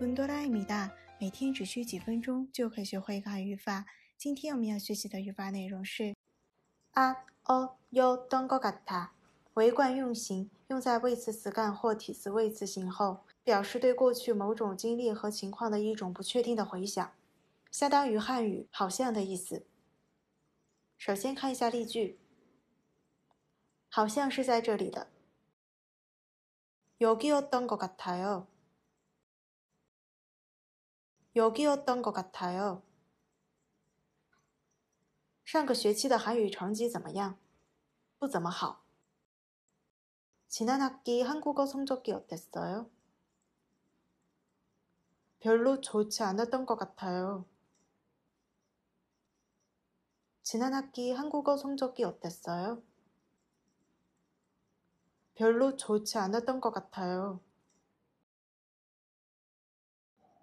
温多拉米达，每天只需几分钟就可以学会一个汉语法。今天我们要学习的语法内容是啊哦哟当个嘎塔，为惯用型，用在谓词词干或体词谓词型后，表示对过去某种经历和情况的一种不确定的回想，相当于汉语好像的意思。首先看一下例句，好像是在这里的。여기였던것같아 요。 여기였던것같아 요。 上个学期的韩语成绩怎么样？不怎么好。지난학기한국어성적이어땠어 요？ 별로좋지않았던것같아 요。 지난학기한국어성적이어땠어 요？ 별로좋지않았던것같아 요。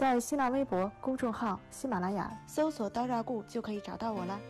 在新浪微博公众号“喜马拉雅”搜索“刀扎固”就可以找到我了。